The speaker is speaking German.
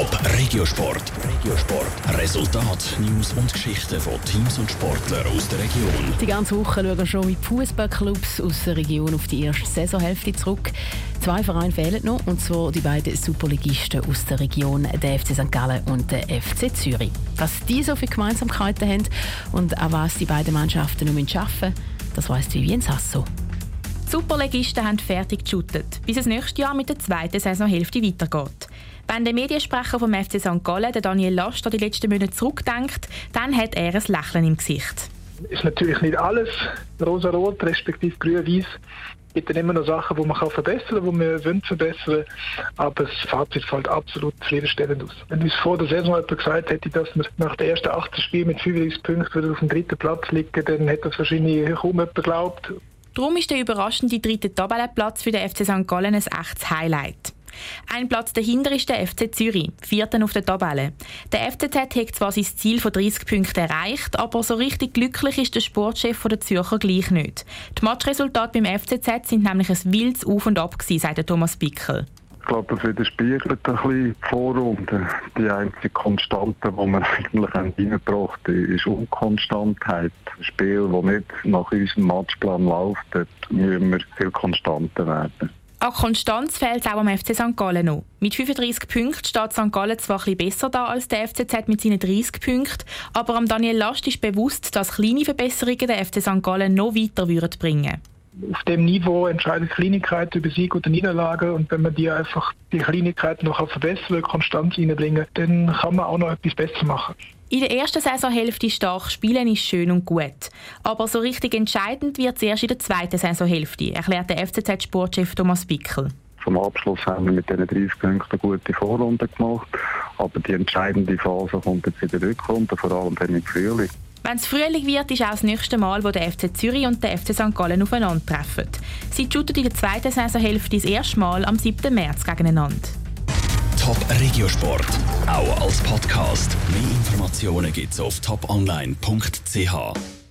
Top Regiosport. Regiosport. Resultat, News und Geschichten von Teams und Sportlern aus der Region. Die ganze Woche schauen schon wie Fußballclubs aus der Region auf die erste Saisonhälfte zurück. Zwei Vereine fehlen noch, und zwar die beiden Superligisten aus der Region, der FC St. Gallen und der FC Zürich. Was die so für Gemeinsamkeiten haben und auch was die beiden Mannschaften noch schaffen müssen, das weiss Vivien Sasso. Die Superligisten haben fertig geshootet, bis es nächstes Jahr mit der zweiten Saisonhälfte weitergeht. Wenn der Mediensprecher vom FC St. Gallen, der Daniel Last, die letzten Monate zurückdenkt, dann hat er ein Lächeln im Gesicht. Ist natürlich nicht alles rosa-rot, respektive grün-weiß. Es gibt dann immer noch Sachen, die man verbessern kann, die wir wollen verbessern Aber das Fazit fällt absolut zufriedenstellend aus. Wenn uns vor der Saison jemand gesagt hätte, dass wir nach den ersten 18 Spielen mit 35 Punkten wieder auf dem dritten Platz liegen, dann hätte das wahrscheinlich kaum jemand geglaubt. Darum ist der überraschende dritte Tabellenplatz für den FC St. Gallen ein echtes Highlight. Ein Platz dahinter ist der FC Zürich, vierten auf der Tabelle. Der FCZ hat zwar sein Ziel von 30 Punkten erreicht, aber so richtig glücklich ist der Sportchef der Zürcher gleich nicht. Die Matchresultate beim FCZ sind nämlich ein wildes Auf und Ab gewesen, sagt Thomas Bickel. Ich glaube, das widerspiegelt ein bisschen die Vorrunde. Die einzige Konstante, die wir eigentlich reingebracht haben, ist Unkonstantheit. Ein Spiel, das nicht nach unserem Matchplan läuft, dort müssen wir viel konstanter werden. An Konstanz fehlt es auch am FC St. Gallen noch. Mit 35 Punkten steht St. Gallen zwar ein besser da als der FCZ mit seinen 30 Punkten, aber am Daniel Last ist bewusst, dass kleine Verbesserungen den FC St. Gallen noch weiter würden bringen auf dem Niveau entscheidet Kleinigkeit über Sieg oder Niederlage und wenn man die einfach die Kleinigkeiten noch verbessern, Konstanz reinbringen, dann kann man auch noch etwas besser machen. In der ersten Saisonhälfte stark spielen ist schön und gut. Aber so richtig entscheidend wird es erst in der zweiten Saisonhälfte, erklärt der FCZ-Sportchef Thomas Bickel. Zum Abschluss haben wir mit diesen 30 Punkten eine gute Vorrunde gemacht. Aber die entscheidende Phase kommt jetzt in der Rückrunde, vor allem dann im Frühling. Wenn es Frühling wird, ist auch das nächste Mal, wo der FC Zürich und der FC St. Gallen aufeinandertreffen. Sie shooten in der zweiten Saisonhälfte das erste Mal am 7. März gegeneinander. Top Regiosport, auch als Podcast. Mehr Informationen gibt es auf toponline.ch.